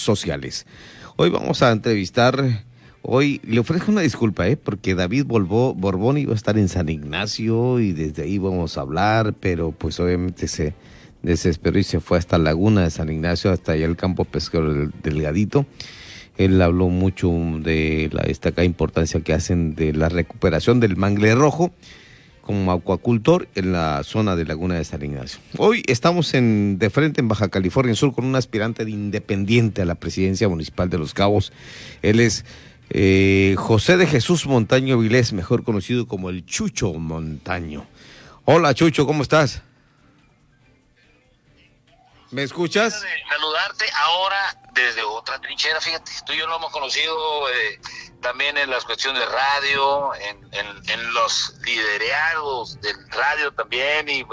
sociales. Hoy vamos a entrevistar, hoy le ofrezco una disculpa, ¿eh? porque David Borbón iba a estar en San Ignacio y desde ahí vamos a hablar, pero pues obviamente se desesperó y se fue hasta Laguna de San Ignacio, hasta allá el campo pesquero del Delgadito. Él habló mucho de la destacada importancia que hacen de la recuperación del mangle rojo como acuacultor en la zona de Laguna de San Ignacio. Hoy estamos de frente en Baja California Sur con un aspirante de independiente a la presidencia municipal de Los Cabos. Él es eh, José de Jesús Montaño Vilés, mejor conocido como el Chucho Montaño. Hola Chucho, ¿cómo estás? ¿Me escuchas? Saludarte ahora desde otra trinchera, fíjate, tú y yo lo hemos conocido eh, también en las cuestiones de radio, en, en, los liderados del radio también y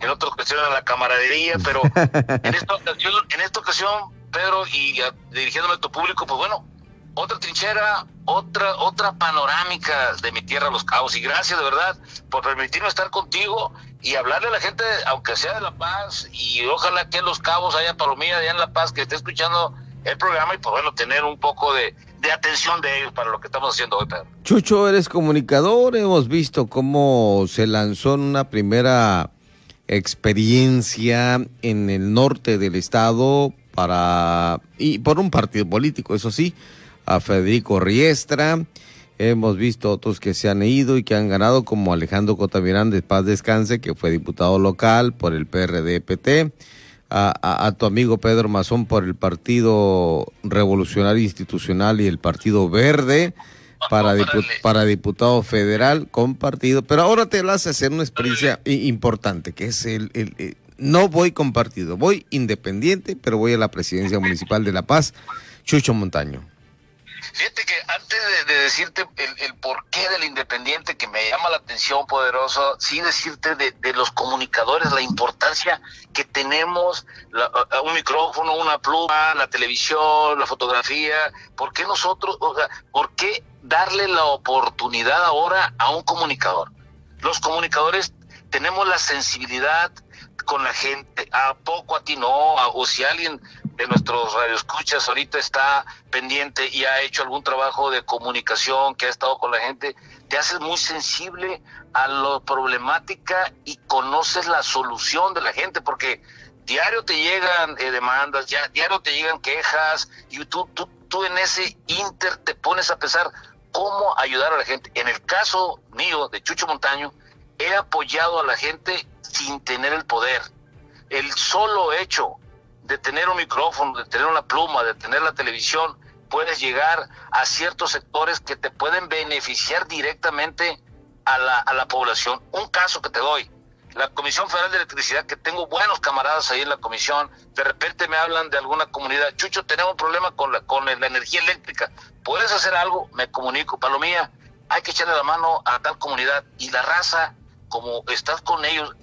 en otras cuestiones de la camaradería, pero en esta ocasión, en esta ocasión Pedro, y dirigiéndome a tu público, pues bueno, otra trinchera, otra, otra panorámica de mi tierra, Los Cabos. Y gracias de verdad por permitirme estar contigo y hablarle a la gente, aunque sea de La Paz, y ojalá que en Los Cabos haya palomilla allá en La Paz que esté escuchando el programa y pues bueno, tener un poco de, de atención de ellos para lo que estamos haciendo hoy, Pedro. Chucho, eres comunicador, hemos visto cómo se lanzó en una primera experiencia en el norte del estado para, y por un partido político, eso sí, a Federico Riestra. Hemos visto otros que se han ido y que han ganado, como Alejandro Cotamirán de Paz Descanse, que fue diputado local por el PRD-PT. A, tu amigo Pedro Mazón por el Partido Revolucionario Institucional y el Partido Verde para, para diputado federal con partido. Pero ahora te vas a hacer una experiencia importante, que es el, el, no voy con partido, voy independiente, pero voy a la presidencia municipal de La Paz, Chucho Montaño. Fíjate que antes de, decirte el, el, porqué del independiente, que me llama la atención poderoso, sí decirte de, los comunicadores, la importancia que tenemos, un micrófono, una pluma, la televisión, la fotografía, ¿por qué nosotros, o sea, por qué darle la oportunidad ahora a un comunicador? Los comunicadores tenemos la sensibilidad con la gente, a poco a ti no, o si alguien de nuestros radioescuchas ahorita está pendiente y ha hecho algún trabajo de comunicación, que ha estado con la gente, te haces muy sensible a la problemática y conoces la solución de la gente, porque diario te llegan eh, demandas, ya, diario te llegan quejas, y tú, tú, tú en ese inter te pones a pensar cómo ayudar a la gente. En el caso mío, de Chucho Montaño, he apoyado a la gente sin tener el poder. El solo hecho de tener un micrófono, de tener una pluma, de tener la televisión, puedes llegar a ciertos sectores que te pueden beneficiar directamente a la, a la población. Un caso que te doy, la Comisión Federal de Electricidad, que tengo buenos camaradas ahí en la comisión, de repente me hablan de alguna comunidad, Chucho, tenemos un problema con la, con la energía eléctrica, ¿puedes hacer algo? Me comunico, Palomía, hay que echarle la mano a tal comunidad y la raza, como estás con ellos,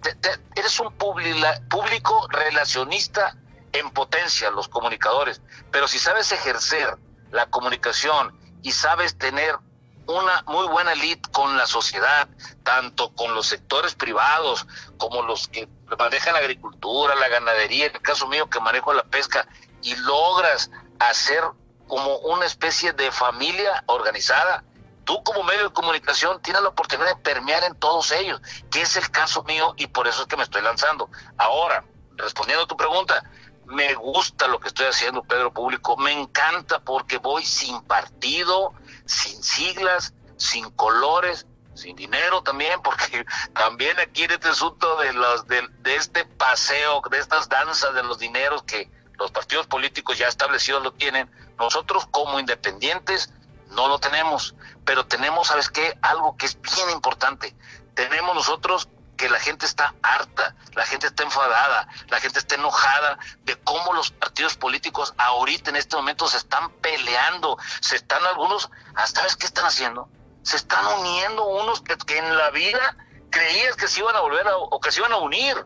eres un público relacionista en potencia los comunicadores, pero si sabes ejercer la comunicación y sabes tener una muy buena lead con la sociedad, tanto con los sectores privados como los que manejan la agricultura, la ganadería, en el caso mío que manejo la pesca, y logras hacer como una especie de familia organizada, tú como medio de comunicación tienes la oportunidad de permear en todos ellos, que es el caso mío y por eso es que me estoy lanzando. Ahora, respondiendo a tu pregunta, me gusta lo que estoy haciendo, Pedro Público, me encanta porque voy sin partido, sin siglas, sin colores, sin dinero también, porque también aquí en este asunto de los de, este paseo, de estas danzas de los dineros que los partidos políticos ya establecidos lo tienen, nosotros como independientes no lo tenemos, pero tenemos, ¿sabes qué? Algo que es bien importante. Tenemos nosotros que la gente está harta, la gente está enfadada, la gente está enojada de cómo los partidos políticos ahorita en este momento se están peleando, se están algunos, ¿sabes qué están haciendo? Se están uniendo unos que, en la vida creías que se iban a volver a, o que se iban a unir.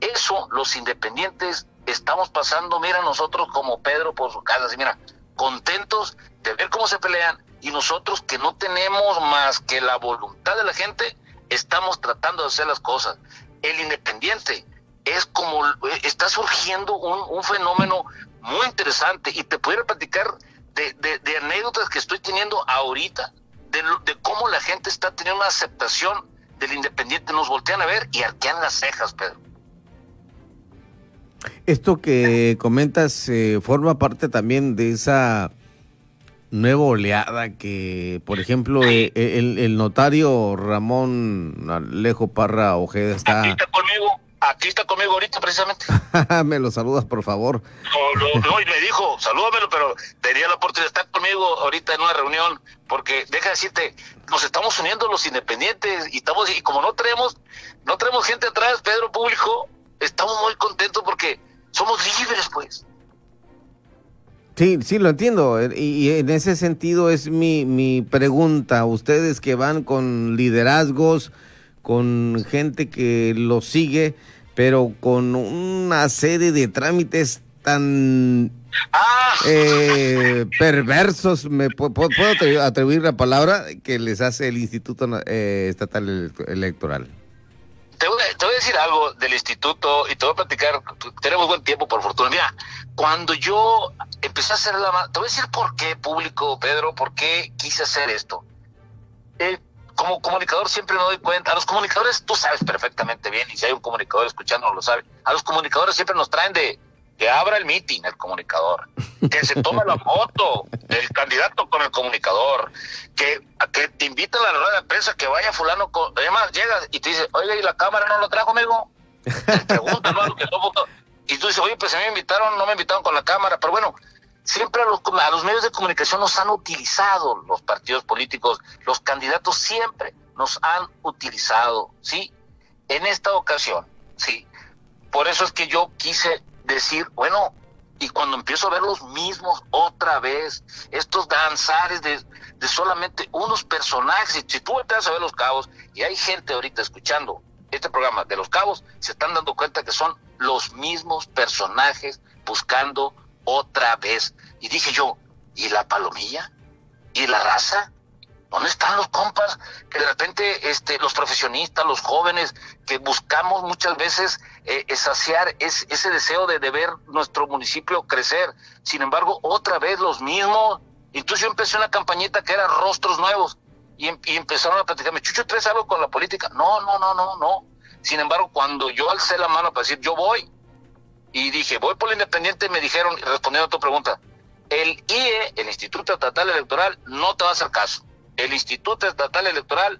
Eso los independientes estamos pasando, mira nosotros como Pedro por su casa, mira, contentos de ver cómo se pelean y nosotros que no tenemos más que la voluntad de la gente, estamos tratando de hacer las cosas. El independiente es como está surgiendo un, fenómeno muy interesante y te pudiera platicar de, anécdotas que estoy teniendo ahorita, de, de, cómo la gente está teniendo una aceptación del independiente. Nos voltean a ver y arquean las cejas, Pedro. Esto que comentas eh, forma parte también de esa nueva oleada que, por ejemplo, eh, el, notario Ramón Alejo Parra Ojeda está... Aquí está conmigo, aquí está conmigo ahorita precisamente. me lo saludas, por favor. No, no, y me dijo, salúdamelo, pero tenía la oportunidad de estar conmigo ahorita en una reunión, porque deja de decirte, nos estamos uniendo los independientes y estamos, y como no tenemos, no tenemos gente atrás, Pedro Público, estamos muy contentos porque somos libres, pues. Sí, sí, lo entiendo. Y, en ese sentido es mi, mi pregunta. Ustedes que van con liderazgos, con gente que los sigue, pero con una serie de trámites tan ah. eh, perversos, ¿me puedo atribuir la palabra que les hace el Instituto eh, Estatal Electoral? Te voy, a decir algo del instituto y te voy a platicar, tenemos buen tiempo por fortuna. Mira, cuando yo empecé a hacer la... Te voy a decir por qué, público, Pedro, por qué quise hacer esto. Eh, como comunicador siempre me doy cuenta, a los comunicadores tú sabes perfectamente bien, y si hay un comunicador escuchando lo sabe, a los comunicadores siempre nos traen de que abra el meeting el comunicador, que se tome la foto del candidato con el comunicador, que, que te invita a la rueda de prensa, que vaya fulano, con, además llega y te dice, oye, ¿y la cámara no lo trajo, amigo? Y tú dices, oye, pues se me invitaron, no me invitaron con la cámara, pero bueno, siempre a los, a los medios de comunicación nos han utilizado los partidos políticos, los candidatos siempre nos han utilizado, ¿sí? En esta ocasión, ¿sí? Por eso es que yo quise decir, bueno, y cuando empiezo a ver los mismos otra vez, estos danzares de, de solamente unos personajes, si tú vas a ver los cabos, y hay gente ahorita escuchando este programa de los cabos, se están dando cuenta que son los mismos personajes buscando otra vez. Y dije yo, ¿y la palomilla? ¿Y la raza? ¿Dónde están los compas? Que de repente este, los profesionistas, los jóvenes, que buscamos muchas veces eh, saciar ese deseo de, ver nuestro municipio crecer. Sin embargo, otra vez los mismos. Entonces yo empecé una campañita que era rostros nuevos y, em, empezaron a platicarme, Chucho, ¿traes algo con la política? No, no, no, no, no. Sin embargo, cuando yo alcé la mano para decir, yo voy, y dije, voy por la independiente, me dijeron, respondiendo a tu pregunta, el IE, el Instituto Estatal Electoral, no te va a hacer caso el Instituto Estatal Electoral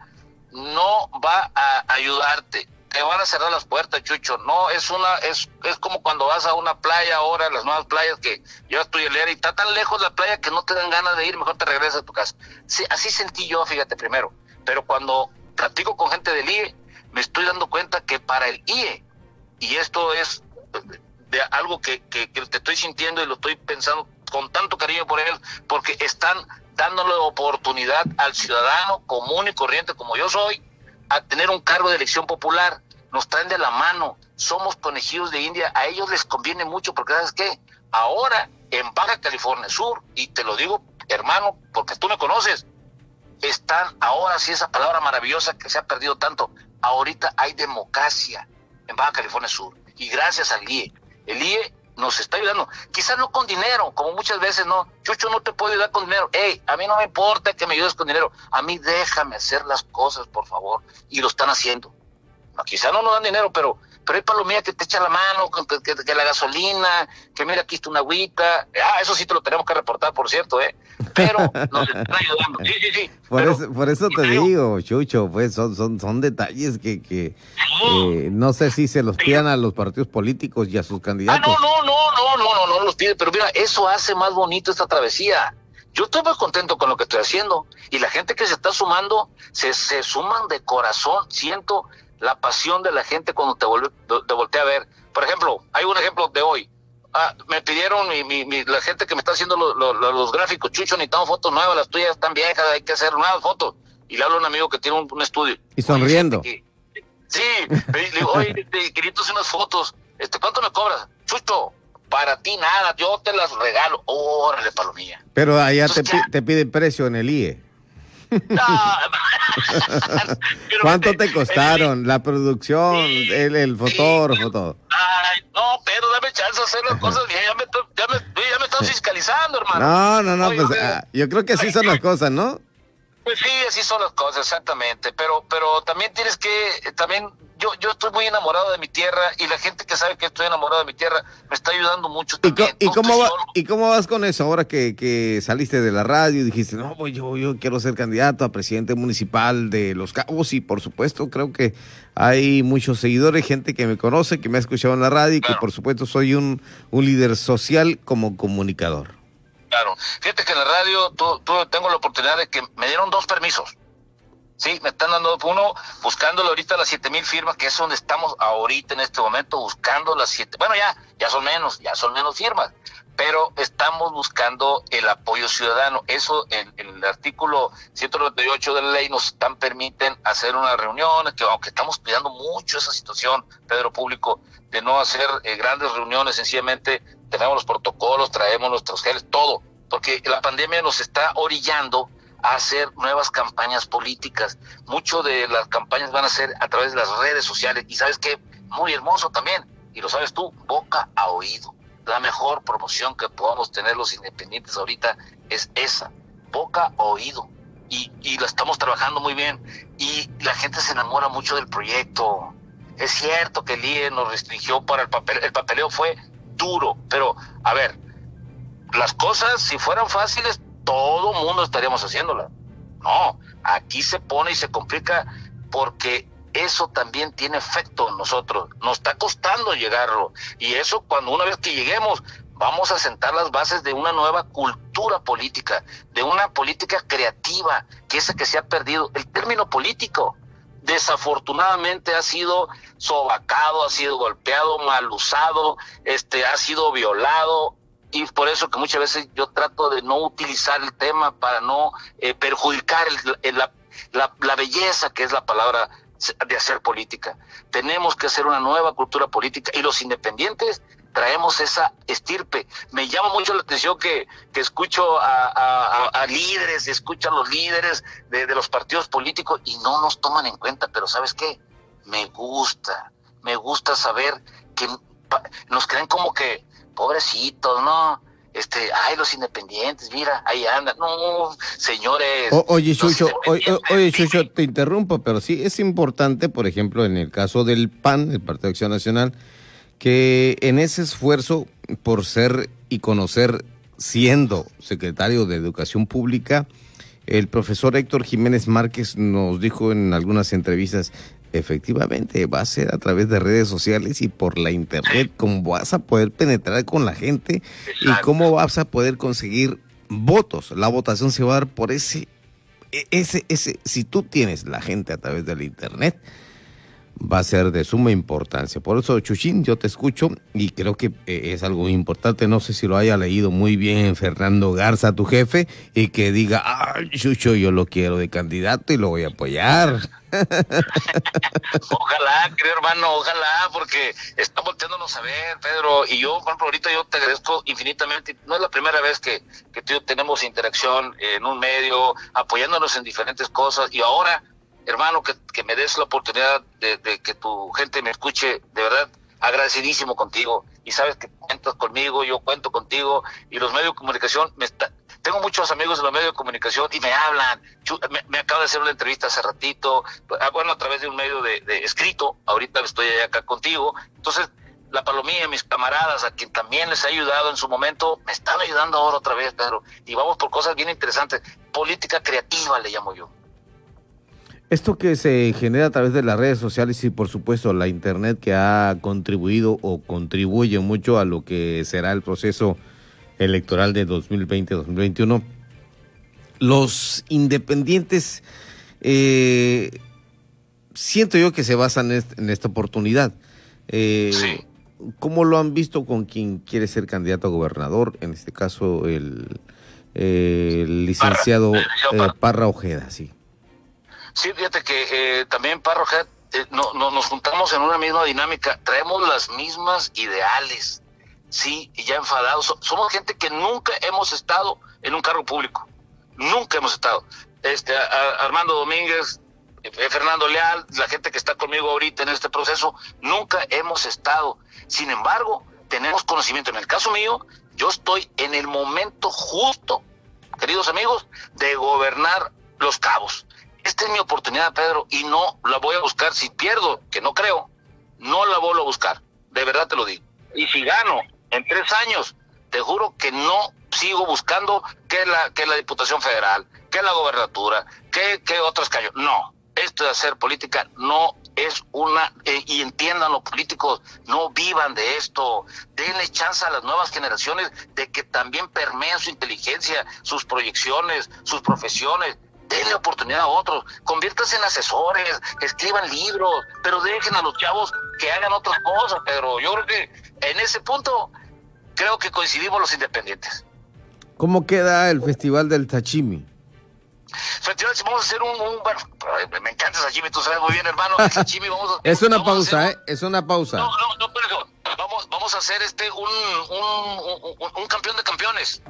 no va a ayudarte. Te van a cerrar las puertas, Chucho. No, es una, es, es como cuando vas a una playa ahora, las nuevas playas que llevas tu hielera y está tan lejos la playa que no te dan ganas de ir, mejor te regresas a tu casa. Sí, así sentí yo, fíjate, primero. Pero cuando platico con gente del IE, me estoy dando cuenta que para el IE, y esto es de algo que, que, que te estoy sintiendo y lo estoy pensando con tanto cariño por él, porque están dándole oportunidad al ciudadano común y corriente como yo soy a tener un cargo de elección popular. Nos traen de la mano, somos conejillos de India, a ellos les conviene mucho porque sabes qué, ahora en Baja California Sur, y te lo digo hermano, porque tú me conoces, están ahora sí esa palabra maravillosa que se ha perdido tanto, ahorita hay democracia en Baja California Sur, y gracias al IE. El IE nos está ayudando. Quizás no con dinero, como muchas veces no. Chucho, no te puedo ayudar con dinero. Hey, a mí no me importa que me ayudes con dinero. A mí déjame hacer las cosas, por favor. Y lo están haciendo. No, quizás no nos dan dinero, pero pero hay palomía que te echa la mano, que, la gasolina, que mira, aquí está una agüita. Ah, eso sí te lo tenemos que reportar, por cierto, ¿eh? Pero nos están ayudando. Sí, sí, sí. Por, eso, te digo, Chucho, pues son, son, son detalles que, que eh, no sé si se los pidan a los partidos políticos y a sus candidatos. Ah, no, no, no, no, no, no, no los pide, pero mira, eso hace más bonito esta travesía. Yo estoy muy contento con lo que estoy haciendo y la gente que se está sumando, se, se suman de corazón. Siento la pasión de la gente cuando te, vuelve, te voltea a ver. Por ejemplo, hay un ejemplo de hoy. Ah, me pidieron mi, mi, la gente que me está haciendo los gráficos, Chucho, necesitamos fotos nuevas, las tuyas están viejas, hay que hacer nuevas fotos. Y le hablo a un amigo que tiene un, estudio. Y sonriendo. sí, le digo, oye, quería hacer unas fotos. Este, ¿Cuánto me cobras? Chucho, para ti nada, yo te las regalo. Órale, palomilla. Pero allá te, te piden precio en el IE. ¿Cuánto te costaron? La producción, el, el fotógrafo, todo. Ay, no, pero dame chance de hacer las cosas bien. Ya me, ya me, ya me estás fiscalizando, hermano. No, no, no, pues ah, yo creo que así son las cosas, ¿no? Pues sí, así son las cosas, exactamente. Pero, pero también tienes que, también yo, yo estoy muy enamorado de mi tierra y la gente que sabe que estoy enamorado de mi tierra me está ayudando mucho también. ¿Y, cómo, ¿y cómo vas con eso ahora que, que, saliste de la radio y dijiste, no, pues yo, yo quiero ser candidato a presidente municipal de Los Cabos? Y por supuesto, creo que hay muchos seguidores, gente que me conoce, que me ha escuchado en la radio y que por supuesto soy un, un líder social como comunicador. Fíjate que en la radio tú, tengo la oportunidad de que me dieron dos permisos. Sí, me están dando uno buscándole ahorita las siete mil firmas, que es donde estamos ahorita en este momento buscando las siete. Bueno, ya, ya son menos, ya son menos firmas, pero estamos buscando el apoyo ciudadano. Eso en, el artículo 198 de la ley nos están permiten hacer unas reuniones, que aunque estamos cuidando mucho esa situación, Pedro Público, de no hacer eh, grandes reuniones, sencillamente tenemos los protocolos, traemos nuestros geles, todo, porque la pandemia nos está orillando a hacer nuevas campañas políticas. Mucho de las campañas van a ser a través de las redes sociales y sabes qué, muy hermoso también, y lo sabes tú, boca a oído. La mejor promoción que podamos tener los independientes ahorita es esa, boca a oído. Y, y la estamos trabajando muy bien. Y la gente se enamora mucho del proyecto. Es cierto que el IE nos restringió para el papel, el papeleo fue duro, pero a ver, las cosas si fueran fáciles, todo mundo estaríamos haciéndolas. No, aquí se pone y se complica porque eso también tiene efecto en nosotros. Nos está costando llegarlo. Y eso cuando una vez que lleguemos, vamos a sentar las bases de una nueva cultura política, de una política creativa, que esa que se ha perdido. El término político desafortunadamente ha sido sobacado, ha sido golpeado, mal usado, este, ha sido violado, y por eso que muchas veces yo trato de no utilizar el tema para no eh, perjudicar la, la, belleza que es la palabra de hacer política. Tenemos que hacer una nueva cultura política y los independientes traemos esa estirpe. Me llama mucho la atención que, que escucho a, a, líderes, escucho a los líderes de, de, los partidos políticos y no nos toman en cuenta, pero ¿sabes qué? Me gusta, me gusta saber que nos creen como que pobrecitos, ¿no? Este, ay, los independientes, mira, ahí andan. No, señores. oye, Chucho, oye, Chucho, te interrumpo, pero sí es importante, por ejemplo, en el caso del PAN, el Partido de Acción Nacional, que en ese esfuerzo por ser y conocer, siendo secretario de Educación Pública, el profesor Héctor Jiménez Márquez nos dijo en algunas entrevistas, efectivamente, va a ser a través de redes sociales y por la internet cómo vas a poder penetrar con la gente y cómo vas a poder conseguir votos. La votación se va a dar por ese, e, ese, ese, si tú tienes la gente a través del internet, va a ser de suma importancia. Por eso, Chuchín, yo te escucho y creo que eh, es algo importante. No sé si lo haya leído muy bien Fernando Garza, tu jefe, y que diga, ay, Chucho, yo lo quiero de candidato y lo voy a apoyar. ojalá, querido hermano, ojalá, porque está volteándonos a ver, Pedro, y yo, por ejemplo, ahorita yo te agradezco infinitamente. No es la primera vez que, que tú tenemos interacción en un medio, apoyándonos en diferentes cosas, y ahora hermano, que, que me des la oportunidad de, que tu gente me escuche, de verdad, agradecidísimo contigo. Y sabes que cuentas conmigo, yo cuento contigo, y los medios de comunicación, me tengo muchos amigos de los medios de comunicación y me hablan. Me, me acabo de hacer una entrevista hace ratito, ah, bueno, a través de un medio de, escrito, ahorita estoy acá contigo. Entonces, la palomía, mis camaradas, a quien también les ha ayudado en su momento, me están ayudando ahora otra vez, Pedro. Y vamos por cosas bien interesantes. Política creativa le llamo yo. Esto que se genera a través de las redes sociales y por supuesto la Internet que ha contribuido o contribuye mucho a lo que será el proceso electoral de 2020-2021, los independientes eh, siento yo que se basan en, esta oportunidad. Eh, ¿Cómo lo han visto con quien quiere ser candidato a gobernador? En este caso, el, licenciado eh, Parra Ojeda, sí. Sí, fíjate que eh, también Parroja, eh, no, nos juntamos en una misma dinámica, traemos las mismas ideales, sí, y ya enfadados. Somos gente que nunca hemos estado en un cargo público, nunca hemos estado. este, Armando Domínguez, eh, Fernando Leal, la gente que está conmigo ahorita en este proceso, nunca hemos estado. Sin embargo, tenemos conocimiento. En el caso mío, yo estoy en el momento justo, queridos amigos, de gobernar los cabos. Esta es mi oportunidad, Pedro, y no la voy a buscar. Si pierdo, que no creo, no la vuelvo a buscar. De verdad te lo digo. Y si gano en tres años, te juro que no sigo buscando que la, que la Diputación Federal, que la gobernatura, que, que otros callos. No, esto de hacer política no es una, eh, y entiendan los políticos, no vivan de esto, denle chance a las nuevas generaciones de que también permeen su inteligencia, sus proyecciones, sus profesiones, denle oportunidad a otros, conviértanse en asesores, escriban libros, pero dejen a los chavos que hagan otras cosas, pero yo creo que en ese punto creo que coincidimos los independientes. ¿Cómo queda el Festival del Tachimi? Festival, vamos a hacer un, un me encanta el sashimi, tú sabes muy bien, hermano. El sashimi, vamos a, es una pausa, ¿eh? Es una pausa. No, no, no, pero vamos, vamos a hacer este un, un, un, un campeón de campeones.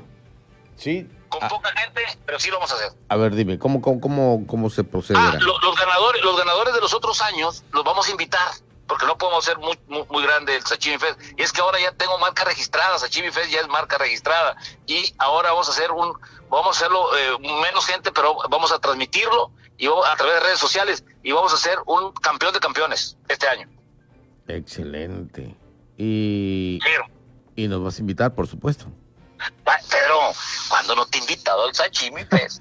Sí. Con ah. poca gente, pero sí lo vamos a hacer. A ver, dime, ¿cómo, cómo, cómo, cómo se procede? Ah, los, ganadores, los ganadores de los otros años los vamos a invitar porque no podemos ser muy, muy, grande el Sashimi Fest. Y es que ahora ya tengo marca registrada, Sashimi Fest ya es marca registrada. Y ahora vamos a hacer un, vamos a hacerlo eh, menos gente, pero vamos a transmitirlo y a través de redes sociales y vamos a hacer un campeón de campeones este año. Excelente. Y, y nos vas a invitar, por supuesto. Pero cuando no te he invitado al sashimi, pues.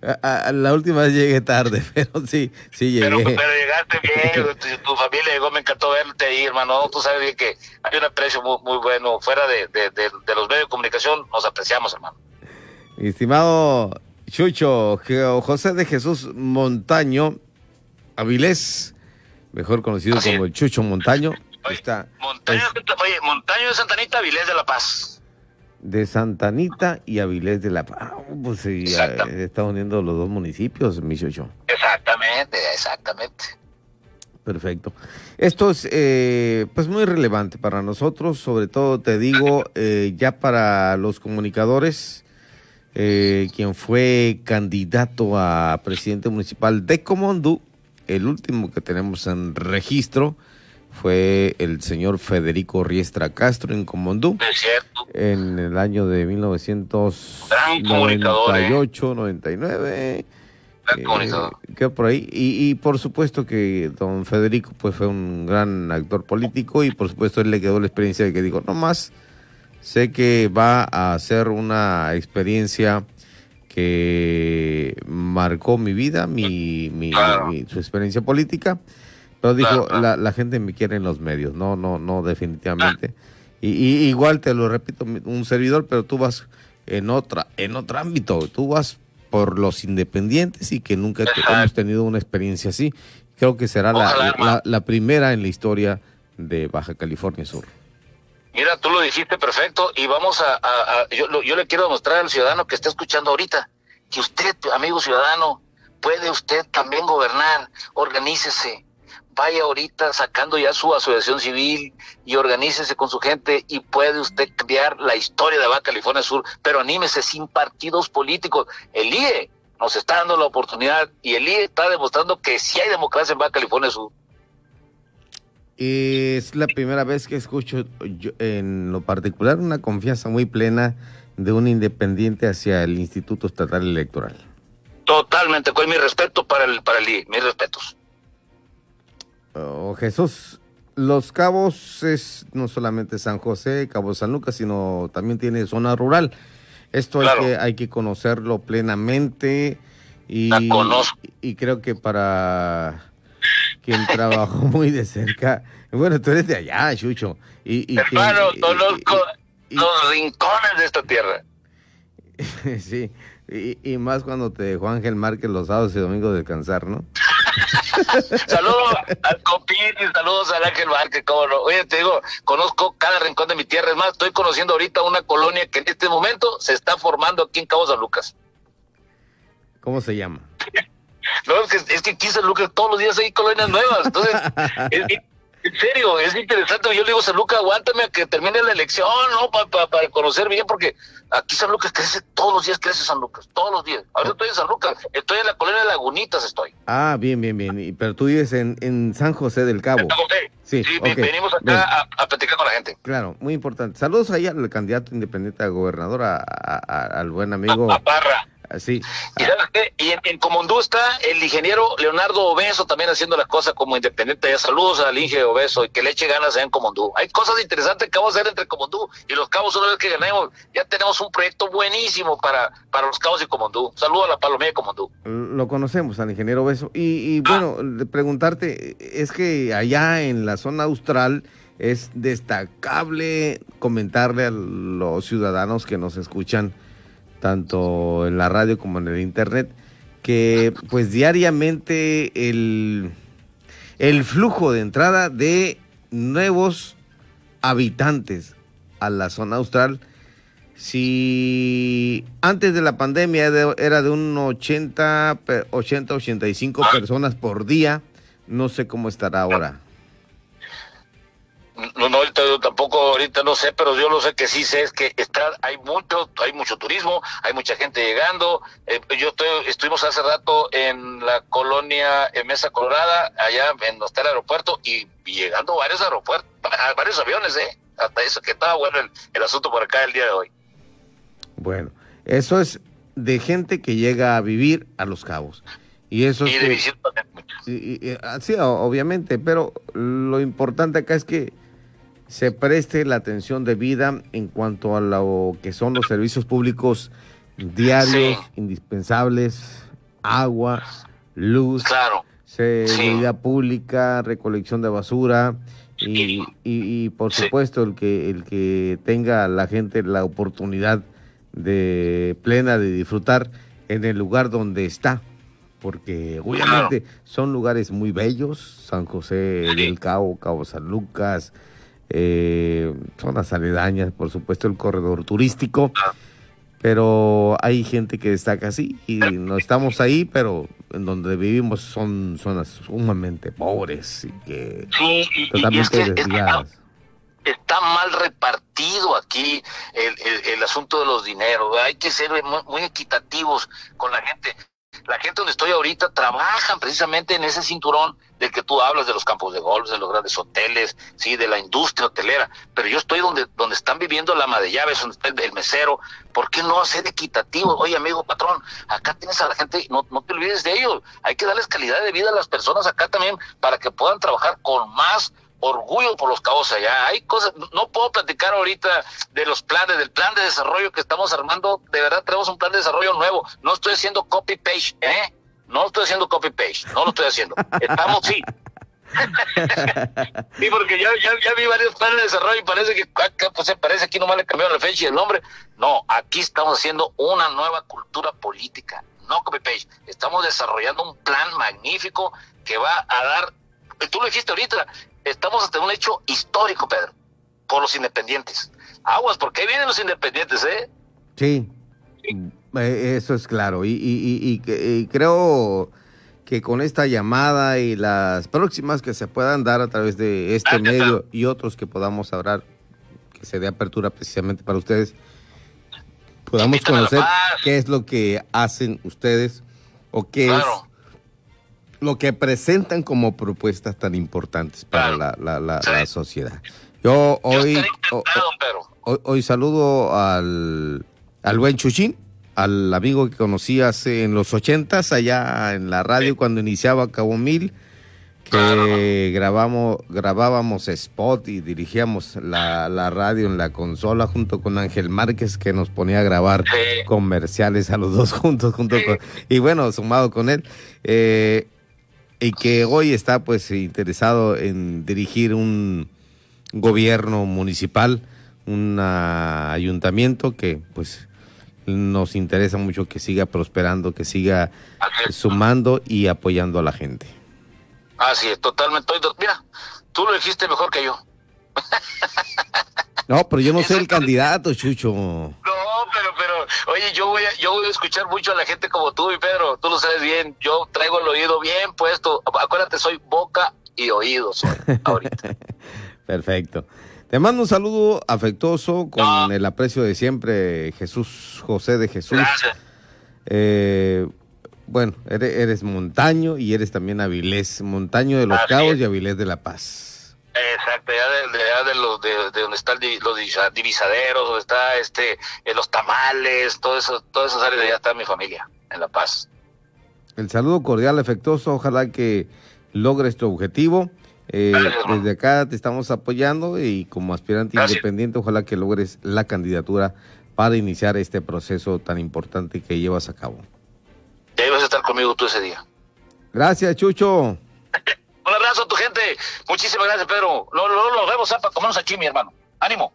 la última vez llegué tarde, pero sí, sí llegué. Pero, pero llegaste bien, tu, familia llegó, me encantó verte ahí, hermano. Tú sabes bien que hay un aprecio muy, muy bueno. Fuera de, de, de, los medios de comunicación, nos apreciamos, hermano. estimado Chucho, José de Jesús Montaño, Avilés, mejor conocido como el Chucho Montaño está, Montaño, oye, Montaño de Santanita, Avilés de la Paz. De Santanita y Avilés de la Paz. Ah, pues sí, está uniendo los dos municipios, mi chocho. Exactamente, exactamente. Perfecto. Esto es eh, pues muy relevante para nosotros, sobre todo te digo, eh, ya para los comunicadores, eh, quien fue candidato a presidente municipal de Comondú, el último que tenemos en registro, fue el señor Federico Riestra Castro en Comondú. En el año de 1998, 99. Eh, que por ahí. Y, y, por supuesto que don Federico pues fue un gran actor político y por supuesto él le quedó la experiencia de que dijo, no más, sé que va a ser una experiencia que marcó mi vida, mi, mi su experiencia política pero dijo, La, la, gente me quiere en los medios, no, no, no, definitivamente. Y, igual te lo repito, un servidor, pero tú vas en otra, en otro ámbito, tú vas por los independientes y que nunca hemos tenido una experiencia así. Creo que será la, la, primera en la historia de Baja California Sur. Mira, tú lo dijiste perfecto y vamos a, yo, yo le quiero demostrar al ciudadano que está escuchando ahorita que usted, amigo ciudadano, puede usted también gobernar, organícese, vaya ahorita sacando ya su asociación civil y organícese con su gente y puede usted cambiar la historia de Baja California Sur, pero anímese sin partidos políticos. El IE nos está dando la oportunidad y el IE está demostrando que sí hay democracia en Baja California Sur. Es la primera vez que escucho en lo particular una confianza muy plena de un independiente hacia el Instituto Estatal Electoral. Totalmente, con mi respeto para el, para el IE, mis respetos. Oh, Jesús, Los Cabos es no solamente San José, Cabo San Lucas, sino también tiene zona rural. Esto hay, que, hay que conocerlo plenamente y, y creo que para quien trabajó muy de cerca, bueno, tú eres de allá, Chucho. Y, Hermano, conozco los rincones de esta tierra. sí, y, más cuando te dejó Ángel Márquez los sábados y domingos descansar, ¿no? Saludos al Copín y saludos al Ángel Márquez, cómo no. Oye, te digo, conozco cada rincón de mi tierra. Es más, estoy conociendo ahorita una colonia que en este momento se está formando aquí en Cabo San Lucas. ¿Cómo se llama? no, es que, es que aquí en San Lucas todos los días hay colonias nuevas. Entonces, En serio, es interesante. Yo le digo, San Lucas, aguántame a que termine la elección, ¿no? para conocer bien, porque aquí San Lucas crece, todos los días crece San Lucas, todos los días. Ahora estoy en San Lucas, estoy en la colonia de Lagunitas, estoy. Ah, bien, bien, bien. Pero tú vives en, en San José del Cabo. Sí, sí venimos acá a, platicar con la gente. Claro, muy importante. Saludos ahí al candidato independiente a gobernador, al buen amigo. A, Parra. ¿Y sabes qué? Y en, Comondú está el ingeniero Leonardo Obeso también haciendo las cosas como independiente. Ya saludos al Inge Obeso y que le eche ganas en Comondú. Hay cosas interesantes que vamos a hacer entre Comondú y los cabos una vez que ganemos. Ya tenemos un proyecto buenísimo para, para los cabos y Comondú. Saludos a la Palomía de Comondú. Lo conocemos al ingeniero Obeso. Y, y ah. bueno, preguntarte, es que allá en la zona austral es destacable comentarle a los ciudadanos que nos escuchan tanto en la radio como en el internet, que pues diariamente el, el flujo de entrada de nuevos habitantes a la zona austral, si antes de la pandemia era de un 80, 80 85 personas por día, no sé cómo estará ahora. No, no, tampoco, ahorita no sé, pero yo lo sé que sí sé es que está, hay mucho, hay mucho turismo, hay mucha gente llegando. Eh, yo estoy, estuvimos hace rato en la colonia en Mesa Colorada, allá en donde está el aeropuerto, y, llegando varios aeropuertos, varios aviones, eh. Hasta eso que estaba bueno el, asunto por acá el día de hoy. Bueno, eso es de gente que llega a vivir a Los Cabos. Y eso y de y, ah, sí, obviamente, pero lo importante acá es que se preste la atención debida en cuanto a lo que son los servicios públicos diarios, indispensables, agua, luz, seguridad pública, recolección de basura y, y, por supuesto el que el que tenga la gente la oportunidad de plena de disfrutar en el lugar donde está porque obviamente son lugares muy bellos, San José del Cabo, Cabo San Lucas, eh, zonas aledañas, por supuesto, el corredor turístico, pero hay gente que destaca así y no estamos ahí, pero en donde vivimos son zonas sumamente pobres y que totalmente Está, mal repartido aquí el, asunto de los dineros. Hay que ser muy equitativos con la gente la gente donde estoy ahorita trabajan precisamente en ese cinturón del que tú hablas, de los campos de golf, de los grandes hoteles, sí, de la industria hotelera, pero yo estoy donde, donde están viviendo la ama de llaves, donde está el, mesero, ¿por qué no hacer equitativo? Oye, amigo patrón, acá tienes a la gente, no, no te olvides de ellos, hay que darles calidad de vida a las personas acá también para que puedan trabajar con más orgullo por los cabos allá. Hay cosas, no puedo platicar ahorita de los planes, del plan de desarrollo que estamos armando. De verdad, tenemos un plan de desarrollo nuevo. No estoy haciendo copy-paste, ¿eh? No estoy haciendo copy-paste, no lo estoy haciendo. Estamos, sí. sí, porque ya, ya, vi varios planes de desarrollo y parece que acá, pues, parece aquí nomás le cambiaron la fecha y el nombre. No, aquí estamos haciendo una nueva cultura política, no copy-paste. Estamos desarrollando un plan magnífico que va a dar, tú lo dijiste ahorita, estamos ante un hecho histórico, Pedro, por los independientes. Aguas, porque ahí vienen los independientes, ¿eh? Sí, eh, eso es claro. Y, y, creo que con esta llamada y las próximas que se puedan dar a través de este medio y otros que podamos hablar, que se dé apertura precisamente para ustedes, podamos conocer qué es lo que hacen ustedes o qué es lo que presentan como propuestas tan importantes para la, la, la, sociedad. Yo hoy, hoy, saludo al, al buen Chuchín, al amigo que conocí hace en los ochentas allá en la radio cuando iniciaba Cabo Mil, que grabamos, grabábamos spot y dirigíamos la, la, radio en la consola junto con Ángel Márquez que nos ponía a grabar comerciales a los dos juntos, junto con, y bueno, sumado con él. Eh, y que hoy está pues interesado en dirigir un gobierno municipal, un ayuntamiento que pues nos interesa mucho que siga prosperando, que siga sumando y apoyando a la gente. Así es, totalmente. Mira, tú lo dijiste mejor que yo. No, pero yo no soy el candidato, Chucho. No, pero, pero, oye, yo voy, a, yo voy a escuchar mucho a la gente como tú y Pedro, tú lo sabes bien, yo traigo el oído bien puesto, acuérdate, soy boca y oídos soy ahorita. Perfecto. Te mando un saludo afectuoso con el aprecio de siempre, Jesús, José de Jesús. Gracias. Eh, bueno, eres, eres montaño y eres también Avilés, montaño de los Así Cabos y Avilés de la Paz. Exacto, ya de, de, ya de los de, de donde están los divisa- divisaderos, donde está este eh, los tamales, todo eso, todas esas áreas allá está mi familia, en La Paz. El saludo cordial, afectuoso, ojalá que logres tu objetivo. Eh, Gracias, desde acá te estamos apoyando y como aspirante Gracias. independiente, ojalá que logres la candidatura para iniciar este proceso tan importante que llevas a cabo. Y ahí vas a estar conmigo tú ese día. Gracias, Chucho. Un abrazo a tu gente. Muchísimas gracias, Pedro. Luego luego nos vemos para comernos aquí, mi hermano. Ánimo.